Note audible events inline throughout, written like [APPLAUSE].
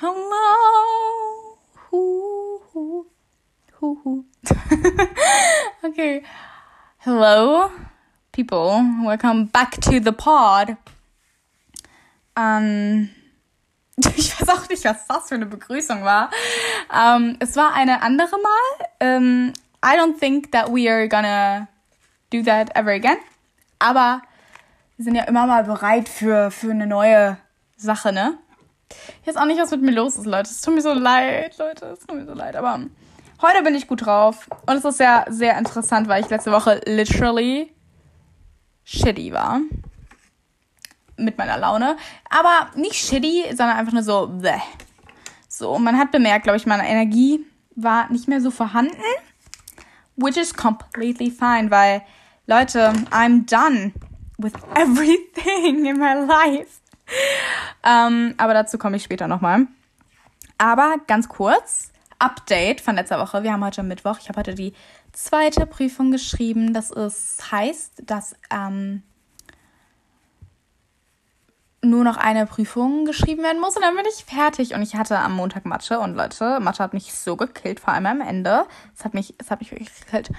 Hello. [LAUGHS] Okay. Hello, people. Welcome back to the pod. Ähm, [LAUGHS] ich weiß auch nicht, was das für eine Begrüßung war. Ähm, es war eine andere Mal. Ähm, I don't think that we are gonna do that ever again. Aber wir sind ja immer mal bereit für, für eine neue Sache, ne? Ich weiß auch nicht, was mit mir los ist, Leute. Es tut mir so leid, Leute. Es tut mir so leid. Aber heute bin ich gut drauf. Und es ist ja sehr interessant, weil ich letzte Woche literally shitty war. Mit meiner Laune. Aber nicht shitty, sondern einfach nur so, bleh. So, man hat bemerkt, glaube ich, meine Energie war nicht mehr so vorhanden. Which is completely fine, weil, Leute, I'm done with everything in my life. Ähm, aber dazu komme ich später nochmal. Aber ganz kurz, Update von letzter Woche. Wir haben heute Mittwoch. Ich habe heute die zweite Prüfung geschrieben. Das ist, heißt, dass ähm, nur noch eine Prüfung geschrieben werden muss und dann bin ich fertig. Und ich hatte am Montag Mathe und Leute, Mathe hat mich so gekillt, vor allem am Ende. Es hat mich, es hat mich wirklich gekillt.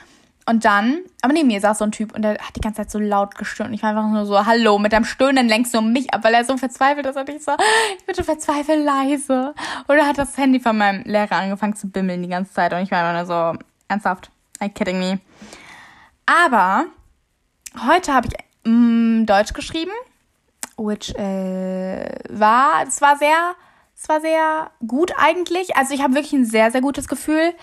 Und dann, aber neben mir saß so ein Typ und der hat die ganze Zeit so laut gestöhnt. Und ich war einfach nur so, hallo, mit deinem Stöhnen lenkst du um mich ab, weil er so verzweifelt ist. Und ich so, ich bitte verzweifelt leise. Oder hat das Handy von meinem Lehrer angefangen zu bimmeln die ganze Zeit. Und ich war einfach nur so, ernsthaft, are you kidding me? Aber heute habe ich mm, Deutsch geschrieben, which äh, war, es war sehr, es war sehr gut eigentlich. Also ich habe wirklich ein sehr, sehr gutes Gefühl.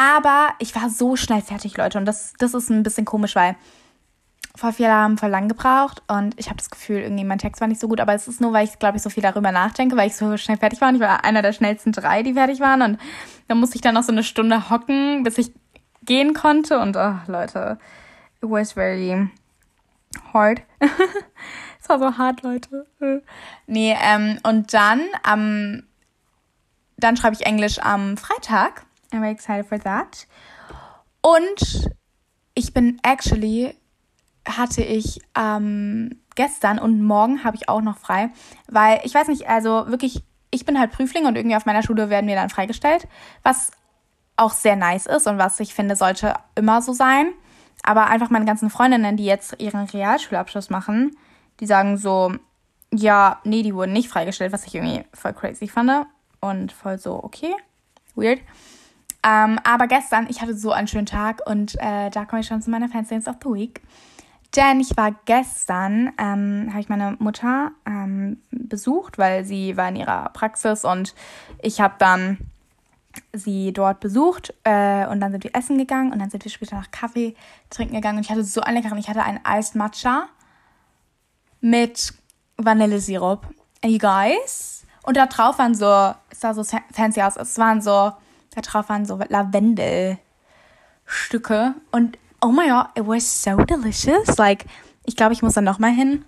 Aber ich war so schnell fertig, Leute. Und das, das ist ein bisschen komisch, weil voll viele haben voll lang gebraucht und ich habe das Gefühl, irgendwie mein Text war nicht so gut, aber es ist nur, weil ich, glaube ich, so viel darüber nachdenke, weil ich so schnell fertig war und ich war einer der schnellsten drei, die fertig waren und dann musste ich dann noch so eine Stunde hocken, bis ich gehen konnte und, oh, Leute, it was very hard. [LAUGHS] es war so hart, Leute. nee, ähm, und dann am, dann schreibe ich Englisch am Freitag I'm very excited for that. Und ich bin actually, hatte ich ähm, gestern und morgen habe ich auch noch frei, weil ich weiß nicht, also wirklich, ich bin halt Prüfling und irgendwie auf meiner Schule werden wir dann freigestellt, was auch sehr nice ist und was ich finde, sollte immer so sein. Aber einfach meine ganzen Freundinnen, die jetzt ihren Realschulabschluss machen, die sagen so, ja, nee, die wurden nicht freigestellt, was ich irgendwie voll crazy fand und voll so, okay, weird. Ähm, aber gestern, ich hatte so einen schönen Tag und äh, da komme ich schon zu meiner Fanstance of the Week. Denn ich war gestern, ähm, habe ich meine Mutter ähm, besucht, weil sie war in ihrer Praxis und ich habe dann sie dort besucht äh, und dann sind wir essen gegangen und dann sind wir später nach Kaffee trinken gegangen und ich hatte so einen leckeren, ich hatte einen Iced Matcha mit Vanillesirup. You guys? Und da drauf waren so, es sah so fancy aus, es waren so da drauf waren so Lavendelstücke. Und oh my god, it was so delicious. Like, ich glaube, ich muss dann nochmal hin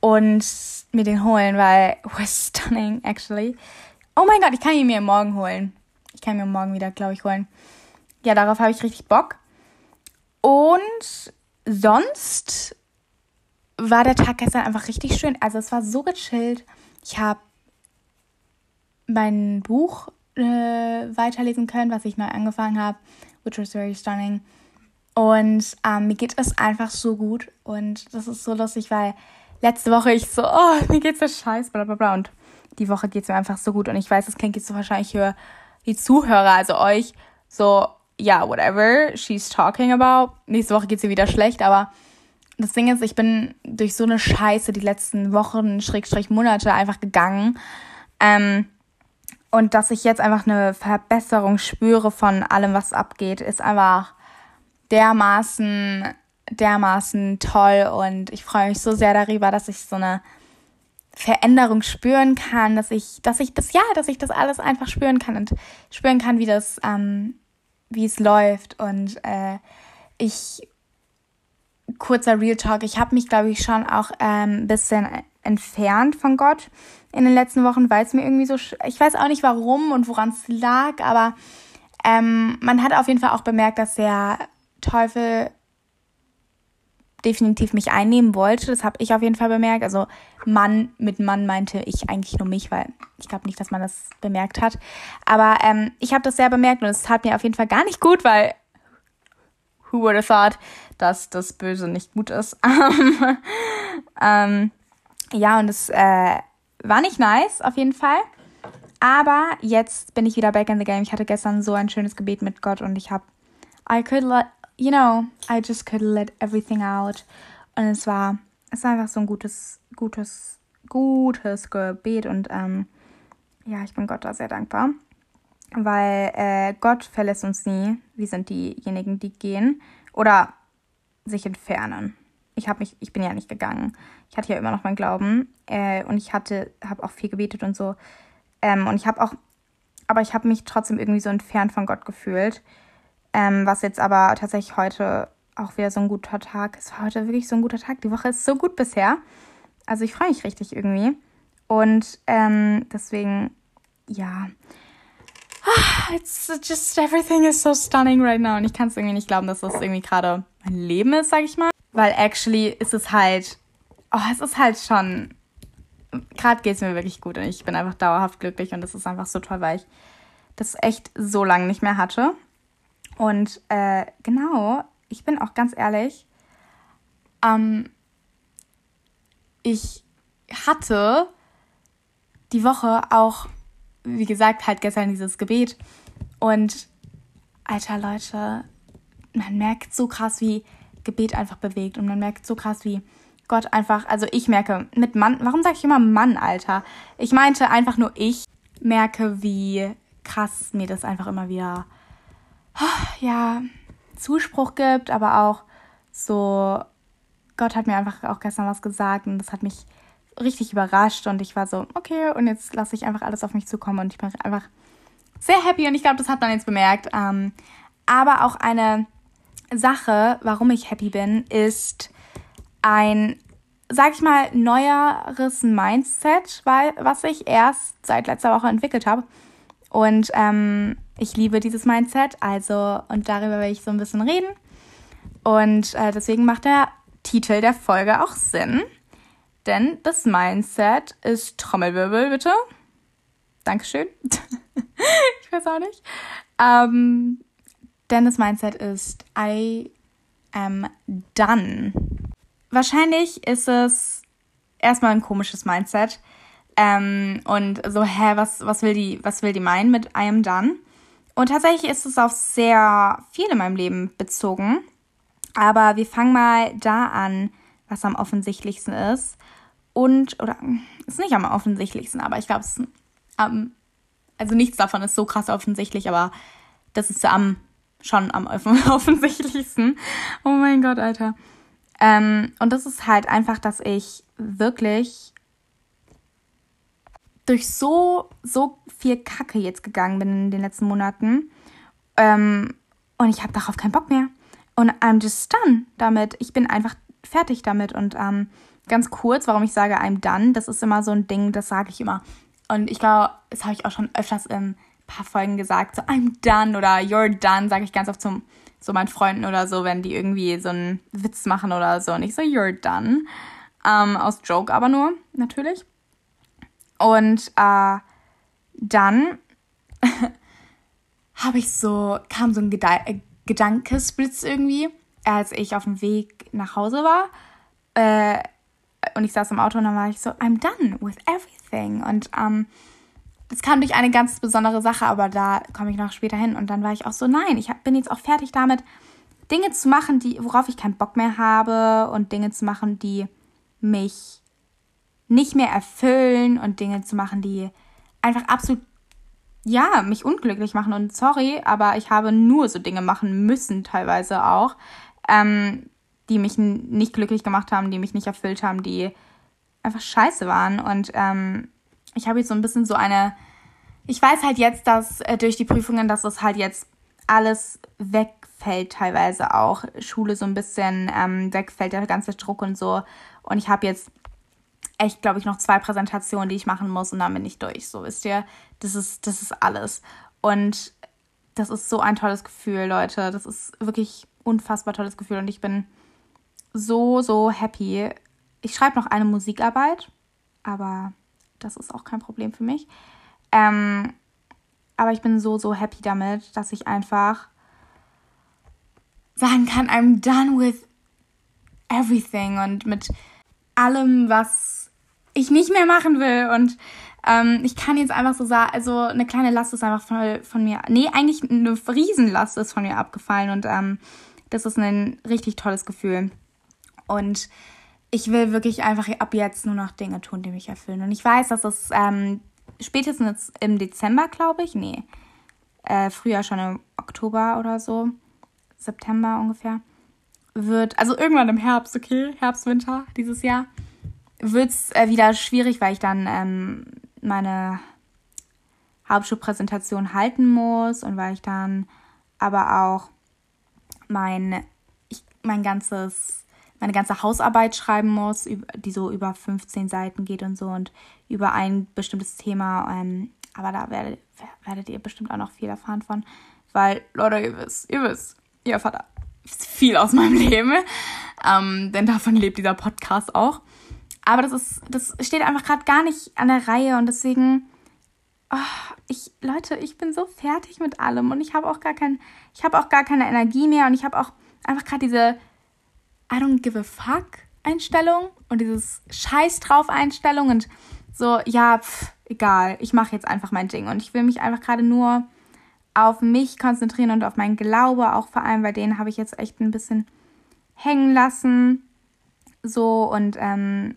und mir den holen, weil it was [LAUGHS] stunning, actually. Oh mein Gott, ich kann ihn mir morgen holen. Ich kann ihn mir morgen wieder, glaube ich, holen. Ja, darauf habe ich richtig Bock. Und sonst war der Tag gestern einfach richtig schön. Also es war so gechillt. Ich habe mein Buch äh, weiterlesen können, was ich neu angefangen habe, which was very stunning. Und ähm, mir geht es einfach so gut und das ist so lustig, weil letzte Woche ich so, oh, mir geht's so scheiße, bla bla bla. Und die Woche geht's mir einfach so gut und ich weiß, das klingt jetzt so wahrscheinlich für die Zuhörer, also euch, so, ja, yeah, whatever she's talking about. Nächste Woche geht's ihr wieder schlecht, aber das Ding ist, ich bin durch so eine Scheiße die letzten Wochen, Schrägstrich Monate einfach gegangen. Ähm, und dass ich jetzt einfach eine Verbesserung spüre von allem, was abgeht, ist einfach dermaßen, dermaßen toll. Und ich freue mich so sehr darüber, dass ich so eine Veränderung spüren kann, dass ich, dass ich das, ja, dass ich das alles einfach spüren kann und spüren kann, wie das, ähm, wie es läuft. Und äh, ich, kurzer Real Talk, ich habe mich, glaube ich, schon auch ein ähm, bisschen entfernt von Gott in den letzten Wochen, weil es mir irgendwie so, ich weiß auch nicht warum und woran es lag, aber ähm, man hat auf jeden Fall auch bemerkt, dass der Teufel definitiv mich einnehmen wollte. Das habe ich auf jeden Fall bemerkt. Also Mann mit Mann meinte ich eigentlich nur mich, weil ich glaube nicht, dass man das bemerkt hat. Aber ähm, ich habe das sehr bemerkt und es tat mir auf jeden Fall gar nicht gut, weil who would have thought, dass das Böse nicht gut ist. [LAUGHS] ähm, ja, und es äh, war nicht nice, auf jeden Fall. Aber jetzt bin ich wieder back in the game. Ich hatte gestern so ein schönes Gebet mit Gott und ich habe, I could let, you know, I just could let everything out. Und es war, es war einfach so ein gutes, gutes, gutes Gebet und ähm, ja, ich bin Gott da sehr dankbar, weil äh, Gott verlässt uns nie. Wir sind diejenigen, die gehen oder sich entfernen. Ich habe mich, ich bin ja nicht gegangen. Ich hatte ja immer noch meinen Glauben äh, und ich hatte, habe auch viel gebetet und so. Ähm, und ich habe auch, aber ich habe mich trotzdem irgendwie so entfernt von Gott gefühlt. Ähm, was jetzt aber tatsächlich heute auch wieder so ein guter Tag. War heute wirklich so ein guter Tag. Die Woche ist so gut bisher. Also ich freue mich richtig irgendwie. Und ähm, deswegen, ja. Ah, it's just everything is so stunning right now. Und ich kann es irgendwie nicht glauben, dass das irgendwie gerade mein Leben ist, sag ich mal. Weil actually ist es halt, oh, es ist halt schon, gerade geht es mir wirklich gut und ich bin einfach dauerhaft glücklich und das ist einfach so toll, weil ich das echt so lange nicht mehr hatte. Und äh, genau, ich bin auch ganz ehrlich, ähm, ich hatte die Woche auch, wie gesagt, halt gestern dieses Gebet. Und alter Leute, man merkt so krass, wie Gebet einfach bewegt. Und man merkt so krass, wie Gott einfach, also ich merke mit Mann, warum sage ich immer Mann, Alter? Ich meinte einfach nur, ich merke, wie krass mir das einfach immer wieder, ja, Zuspruch gibt, aber auch so, Gott hat mir einfach auch gestern was gesagt und das hat mich richtig überrascht und ich war so, okay, und jetzt lasse ich einfach alles auf mich zukommen und ich bin einfach sehr happy und ich glaube, das hat man jetzt bemerkt. Ähm, aber auch eine Sache, warum ich happy bin, ist ein, sag ich mal, neueres Mindset, weil, was ich erst seit letzter Woche entwickelt habe. Und ähm, ich liebe dieses Mindset, also, und darüber werde ich so ein bisschen reden. Und äh, deswegen macht der Titel der Folge auch Sinn. Denn das Mindset ist Trommelwirbel, bitte. Dankeschön. [LAUGHS] ich weiß auch nicht. Ähm, denn das Mindset ist I am done. Wahrscheinlich ist es erstmal ein komisches Mindset. Ähm, und so, hä, was, was, will die, was will die meinen mit I am done? Und tatsächlich ist es auf sehr viel in meinem Leben bezogen. Aber wir fangen mal da an, was am offensichtlichsten ist. Und, oder, ist nicht am offensichtlichsten, aber ich glaube, es ist am, also nichts davon ist so krass offensichtlich, aber das ist am, schon am [LAUGHS] offensichtlichsten. Oh mein Gott, Alter. Ähm, und das ist halt einfach, dass ich wirklich durch so, so viel Kacke jetzt gegangen bin in den letzten Monaten. Ähm, und ich habe darauf keinen Bock mehr. Und I'm just done damit. Ich bin einfach fertig damit. Und ähm, ganz kurz, warum ich sage I'm done, das ist immer so ein Ding, das sage ich immer. Und ich glaube, das habe ich auch schon öfters ein paar Folgen gesagt. So I'm done oder you're done, sage ich ganz oft zum so meinen Freunden oder so, wenn die irgendwie so einen Witz machen oder so. Und ich so, you're done. Ähm, aus Joke aber nur, natürlich. Und äh, dann [LAUGHS] habe ich so, kam so ein Geda äh, Gedankesblitz irgendwie, als ich auf dem Weg nach Hause war. Äh, und ich saß im Auto und dann war ich so, I'm done with everything. Und ähm, das kam durch eine ganz besondere Sache, aber da komme ich noch später hin. Und dann war ich auch so, nein, ich bin jetzt auch fertig damit, Dinge zu machen, die, worauf ich keinen Bock mehr habe und Dinge zu machen, die mich nicht mehr erfüllen und Dinge zu machen, die einfach absolut, ja, mich unglücklich machen. Und sorry, aber ich habe nur so Dinge machen müssen, teilweise auch, ähm, die mich nicht glücklich gemacht haben, die mich nicht erfüllt haben, die einfach scheiße waren. Und ähm, ich habe jetzt so ein bisschen so eine. Ich weiß halt jetzt, dass äh, durch die Prüfungen, dass das halt jetzt alles wegfällt, teilweise auch. Schule so ein bisschen ähm, wegfällt, der ganze Druck und so. Und ich habe jetzt echt, glaube ich, noch zwei Präsentationen, die ich machen muss und dann bin ich durch. So, wisst ihr, das ist, das ist alles. Und das ist so ein tolles Gefühl, Leute. Das ist wirklich unfassbar tolles Gefühl und ich bin so, so happy. Ich schreibe noch eine Musikarbeit, aber das ist auch kein Problem für mich. Ähm, aber ich bin so, so happy damit, dass ich einfach sagen kann, I'm done with everything und mit allem, was ich nicht mehr machen will. Und ähm, ich kann jetzt einfach so sagen, also eine kleine Last ist einfach von, von mir, nee, eigentlich eine Riesenlast ist von mir abgefallen und ähm, das ist ein richtig tolles Gefühl. Und ich will wirklich einfach ab jetzt nur noch Dinge tun, die mich erfüllen. Und ich weiß, dass es ähm, spätestens im Dezember, glaube ich, nee, äh, früher schon im Oktober oder so, September ungefähr, wird, also irgendwann im Herbst, okay, Herbst, Winter dieses Jahr, wird es äh, wieder schwierig, weil ich dann ähm, meine Hauptschulpräsentation halten muss und weil ich dann aber auch mein, ich, mein ganzes, meine ganze Hausarbeit schreiben muss, die so über 15 Seiten geht und so und über ein bestimmtes Thema. Ähm, aber da werdet, werdet ihr bestimmt auch noch viel erfahren von, weil, Leute, ihr wisst, ihr wisst, ihr Vater viel aus meinem [LAUGHS] Leben, ähm, denn davon lebt dieser Podcast auch. Aber das ist, das steht einfach gerade gar nicht an der Reihe und deswegen, oh, ich, Leute, ich bin so fertig mit allem und ich habe auch gar kein, ich habe auch gar keine Energie mehr und ich habe auch einfach gerade diese I don't give a fuck Einstellung und dieses Scheiß drauf Einstellung und so, ja, pff, egal, ich mache jetzt einfach mein Ding und ich will mich einfach gerade nur auf mich konzentrieren und auf meinen Glaube, auch vor allem, weil den habe ich jetzt echt ein bisschen hängen lassen. So und ähm,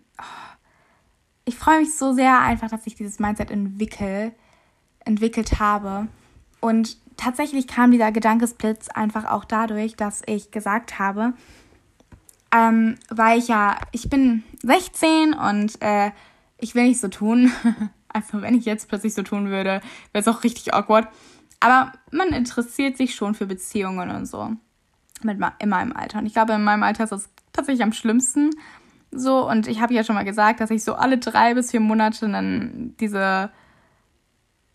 ich freue mich so sehr einfach, dass ich dieses Mindset entwickle, entwickelt habe. Und tatsächlich kam dieser Gedankesblitz einfach auch dadurch, dass ich gesagt habe, ähm, weil ich ja, ich bin 16 und äh, ich will nicht so tun. [LAUGHS] also wenn ich jetzt plötzlich so tun würde, wäre es auch richtig awkward. Aber man interessiert sich schon für Beziehungen und so. Mit, in meinem Alter. Und ich glaube, in meinem Alter ist das tatsächlich am schlimmsten. So, und ich habe ja schon mal gesagt, dass ich so alle drei bis vier Monate dann diese,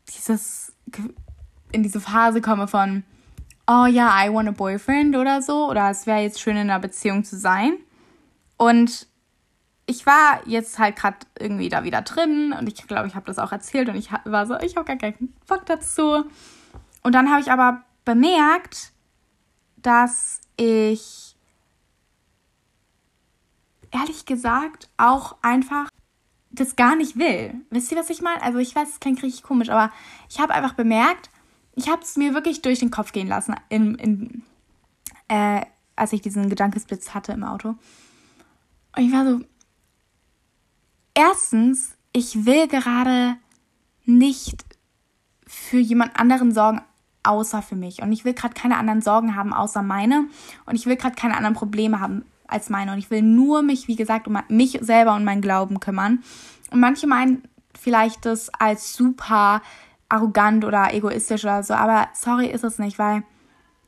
dieses, in diese Phase komme von, oh ja, I want a boyfriend oder so, oder es wäre jetzt schön in einer Beziehung zu sein. Und ich war jetzt halt gerade irgendwie da wieder drin und ich glaube, ich habe das auch erzählt und ich war so, ich habe gar keinen Bock dazu. Und dann habe ich aber bemerkt, dass ich ehrlich gesagt auch einfach das gar nicht will. Wisst ihr, was ich meine? Also ich weiß, es klingt richtig komisch, aber ich habe einfach bemerkt, ich habe es mir wirklich durch den Kopf gehen lassen, in, in, äh, als ich diesen Gedankesblitz hatte im Auto. Und ich war so, erstens, ich will gerade nicht für jemand anderen sorgen, außer für mich. Und ich will gerade keine anderen Sorgen haben, außer meine. Und ich will gerade keine anderen Probleme haben als meine. Und ich will nur mich, wie gesagt, um mich selber und meinen Glauben kümmern. Und manche meinen vielleicht das als super arrogant oder egoistisch oder so. Aber sorry ist es nicht, weil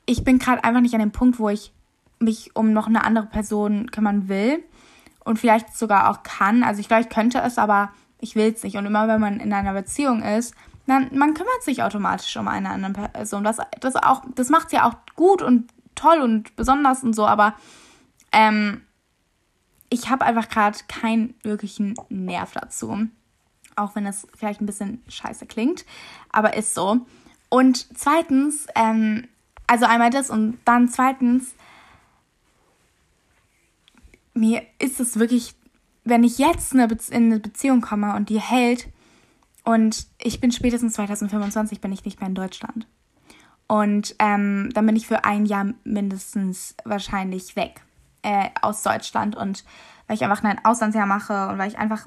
ich bin gerade einfach nicht an dem Punkt, wo ich mich um noch eine andere Person kümmern will. Und vielleicht sogar auch kann. Also ich glaube, ich könnte es, aber ich will es nicht. Und immer wenn man in einer Beziehung ist, dann man kümmert sich automatisch um eine andere Person. Das, das, das macht ja auch gut und toll und besonders und so, aber ähm, ich habe einfach gerade keinen wirklichen Nerv dazu. Auch wenn es vielleicht ein bisschen scheiße klingt, aber ist so. Und zweitens, ähm, also einmal das und dann zweitens, mir ist es wirklich, wenn ich jetzt in eine Beziehung komme und die hält, und ich bin spätestens 2025 bin ich nicht mehr in Deutschland. Und ähm, dann bin ich für ein Jahr mindestens wahrscheinlich weg äh, aus Deutschland. Und weil ich einfach ein Auslandsjahr mache und weil ich einfach,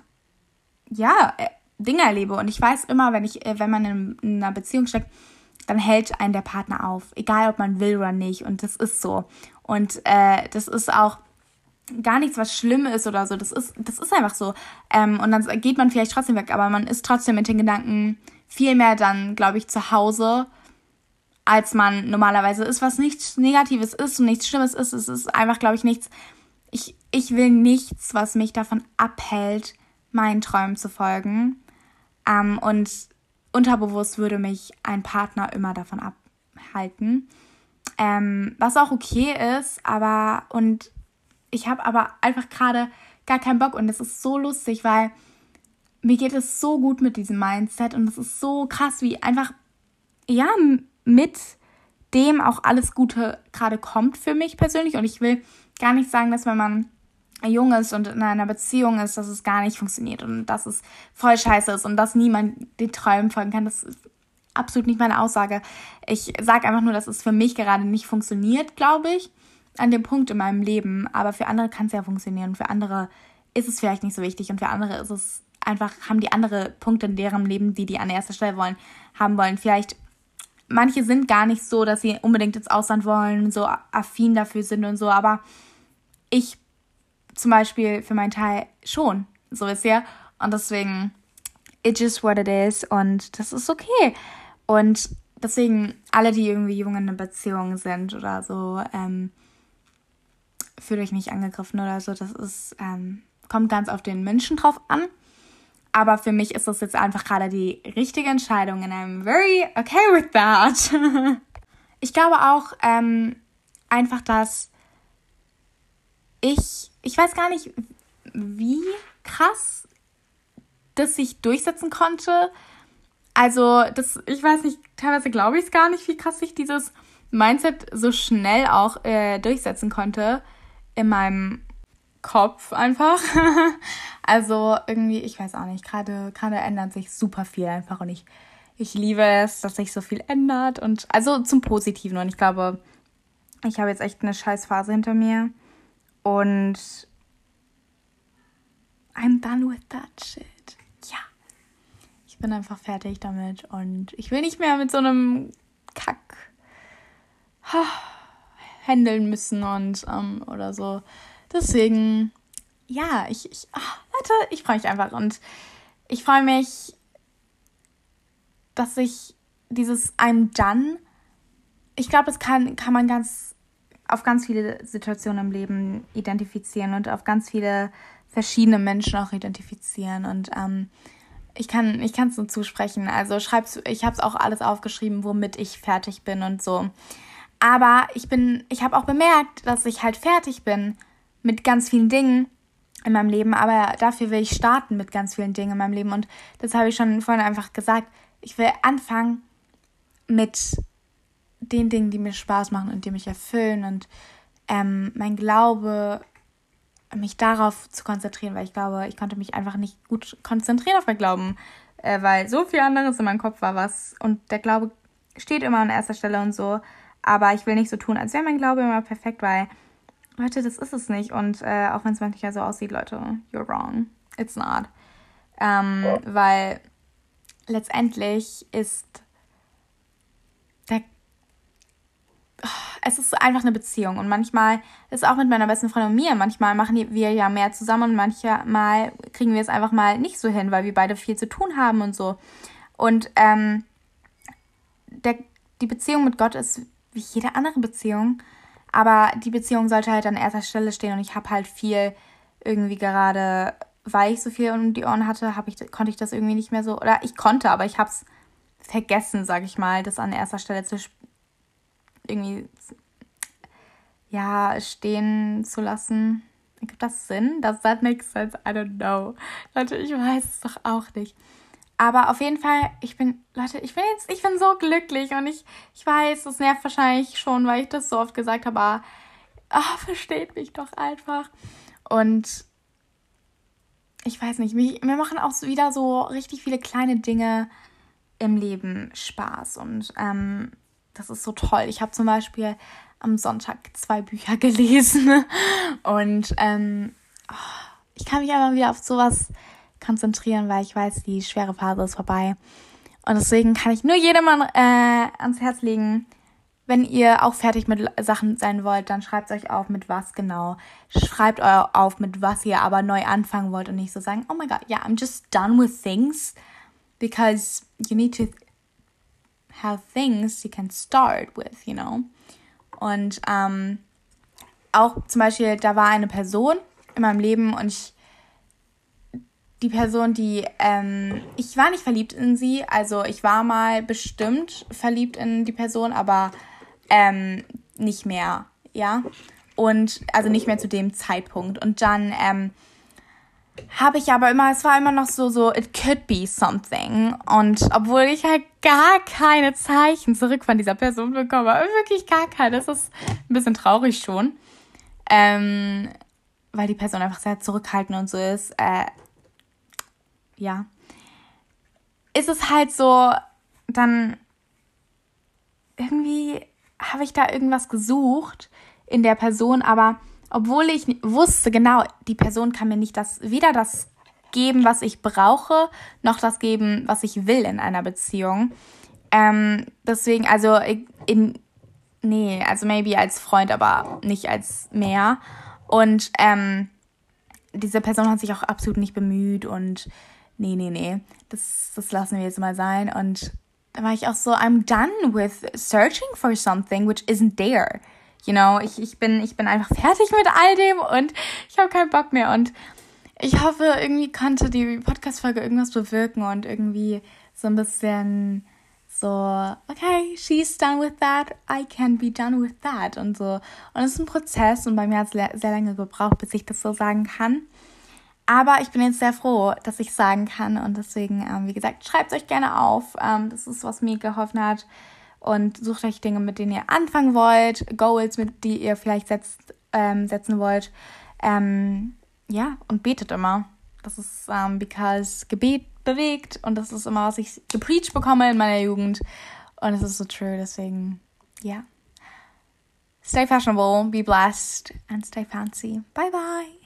ja, äh, Dinge erlebe. Und ich weiß immer, wenn ich, äh, wenn man in, in einer Beziehung steckt, dann hält einen der Partner auf. Egal, ob man will oder nicht. Und das ist so. Und äh, das ist auch gar nichts, was schlimm ist oder so. Das ist, das ist einfach so. Ähm, und dann geht man vielleicht trotzdem weg, aber man ist trotzdem mit den Gedanken viel mehr dann, glaube ich, zu Hause, als man normalerweise ist, was nichts Negatives ist und nichts Schlimmes ist. Es ist einfach, glaube ich, nichts. Ich, ich will nichts, was mich davon abhält, meinen Träumen zu folgen. Ähm, und unterbewusst würde mich ein Partner immer davon abhalten. Ähm, was auch okay ist, aber und ich habe aber einfach gerade gar keinen Bock und das ist so lustig, weil mir geht es so gut mit diesem Mindset und es ist so krass, wie einfach, ja, mit dem auch alles Gute gerade kommt für mich persönlich. Und ich will gar nicht sagen, dass wenn man jung ist und in einer Beziehung ist, dass es gar nicht funktioniert und dass es voll scheiße ist und dass niemand den Träumen folgen kann. Das ist absolut nicht meine Aussage. Ich sage einfach nur, dass es für mich gerade nicht funktioniert, glaube ich, an dem Punkt in meinem Leben. Aber für andere kann es ja funktionieren. Für andere ist es vielleicht nicht so wichtig und für andere ist es einfach, haben die andere Punkte in deren Leben, die die an erster Stelle wollen, haben wollen. Vielleicht manche sind gar nicht so, dass sie unbedingt ins Ausland wollen, so affin dafür sind und so, aber ich zum Beispiel für meinen Teil schon, so ist ja. Und deswegen, it is what it is und das ist okay. Und deswegen, alle, die irgendwie jung in einer Beziehung sind oder so, ähm, fühlt euch nicht angegriffen oder so. Das ist, ähm, kommt ganz auf den Menschen drauf an. Aber für mich ist das jetzt einfach gerade die richtige Entscheidung and I'm very okay with that. [LAUGHS] ich glaube auch ähm, einfach, dass ich, ich weiß gar nicht, wie krass das sich durchsetzen konnte. Also, das, ich weiß nicht, teilweise glaube ich es gar nicht, wie krass sich dieses Mindset so schnell auch äh, durchsetzen konnte in meinem Kopf einfach. [LAUGHS] also irgendwie, ich weiß auch nicht, gerade ändert sich super viel einfach und ich ich liebe es, dass sich so viel ändert und also zum Positiven und ich glaube, ich habe jetzt echt eine scheiß Phase hinter mir und I'm done with that shit. Ja. Ich bin einfach fertig damit und ich will nicht mehr mit so einem Kack handeln müssen und ähm, oder so. Deswegen, ja, ich, ich ach, Leute, ich freue mich einfach und ich freue mich, dass ich dieses I'm done, ich glaube, das kann, kann man ganz auf ganz viele Situationen im Leben identifizieren und auf ganz viele verschiedene Menschen auch identifizieren. Und ähm, ich kann ich es nur zusprechen. Also schreib's, ich habe es auch alles aufgeschrieben, womit ich fertig bin und so. Aber ich bin, ich habe auch bemerkt, dass ich halt fertig bin mit ganz vielen Dingen in meinem Leben, aber dafür will ich starten mit ganz vielen Dingen in meinem Leben. Und das habe ich schon vorhin einfach gesagt. Ich will anfangen mit den Dingen, die mir Spaß machen und die mich erfüllen und ähm, mein Glaube, mich darauf zu konzentrieren, weil ich glaube, ich konnte mich einfach nicht gut konzentrieren auf mein Glauben, äh, weil so viel anderes in meinem Kopf war was und der Glaube steht immer an erster Stelle und so, aber ich will nicht so tun, als wäre mein Glaube immer perfekt, weil Leute, das ist es nicht. Und äh, auch wenn es manchmal so aussieht, Leute, you're wrong, it's not, ähm, weil letztendlich ist es ist einfach eine Beziehung und manchmal ist auch mit meiner besten Freundin und mir, manchmal machen wir ja mehr zusammen und manchmal kriegen wir es einfach mal nicht so hin, weil wir beide viel zu tun haben und so. Und ähm, der, die Beziehung mit Gott ist wie jede andere Beziehung, aber die Beziehung sollte halt an erster Stelle stehen und ich habe halt viel irgendwie gerade, weil ich so viel um die Ohren hatte, ich, konnte ich das irgendwie nicht mehr so, oder ich konnte, aber ich habe es vergessen, sag ich mal, das an erster Stelle zu, irgendwie ja stehen zu lassen. Gibt das Sinn? Das that makes sense. I don't know. Leute, ich weiß es doch auch nicht. Aber auf jeden Fall, ich bin, Leute, ich bin jetzt, ich bin so glücklich und ich, ich weiß, das nervt wahrscheinlich schon, weil ich das so oft gesagt habe, aber oh, versteht mich doch einfach. Und ich weiß nicht, mich, mir machen auch wieder so richtig viele kleine Dinge im Leben Spaß. Und ähm, das ist so toll. Ich habe zum Beispiel am Sonntag zwei Bücher [LAUGHS] gelesen und ähm, oh, ich kann mich einfach wieder auf sowas konzentrieren, weil ich weiß, die schwere Phase ist vorbei. Und deswegen kann ich nur jedem äh, ans Herz legen, wenn ihr auch fertig mit Sachen sein wollt, dann schreibt euch auf, mit was genau. Schreibt euch auf, mit was ihr aber neu anfangen wollt und nicht so sagen, oh my god, yeah, I'm just done with things because you need to have things you can start with, you know. Und ähm, auch zum Beispiel, da war eine Person in meinem Leben und ich, die Person, die, ähm, ich war nicht verliebt in sie, also ich war mal bestimmt verliebt in die Person, aber ähm, nicht mehr, ja. und also nicht mehr zu dem Zeitpunkt. Und dann ähm, habe ich aber immer, es war immer noch so, so, it could be something. Und obwohl ich halt gar keine Zeichen zurück von dieser Person bekomme, wirklich gar keine, das ist ein bisschen traurig schon. Ähm, weil die Person einfach sehr zurückhaltend und so ist. Äh, ja. Ist es halt so, dann irgendwie habe ich da irgendwas gesucht in der Person, aber obwohl ich wusste, genau, die Person kann mir nicht das, weder das geben, was ich brauche, noch das geben, was ich will in einer Beziehung. Ähm, deswegen, also, in, nee, also maybe als Freund, aber nicht als mehr. Und ähm, diese Person hat sich auch absolut nicht bemüht und nee, nee, nee, das, das lassen wir jetzt mal sein. Und da war ich auch so, I'm done with searching for something which isn't there. You know, ich, ich, bin, ich bin einfach fertig mit all dem und ich habe keinen Bock mehr. Und ich hoffe, irgendwie konnte die Podcast-Folge irgendwas bewirken und irgendwie so ein bisschen so, okay, she's done with that, I can be done with that und so. Und es ist ein Prozess und bei mir hat es sehr lange gebraucht, bis ich das so sagen kann. Aber ich bin jetzt sehr froh, dass ich sagen kann und deswegen, ähm, wie gesagt, schreibt euch gerne auf. Ähm, das ist, was mir geholfen hat und sucht euch Dinge, mit denen ihr anfangen wollt, Goals, mit die ihr vielleicht setzt, ähm, setzen wollt. Ähm, ja, und betet immer. Das ist, ähm, because Gebet bewegt und das ist immer, was ich gepreacht bekomme in meiner Jugend. Und es ist so true, deswegen, ja. Yeah. Stay fashionable, be blessed, and stay fancy. Bye bye.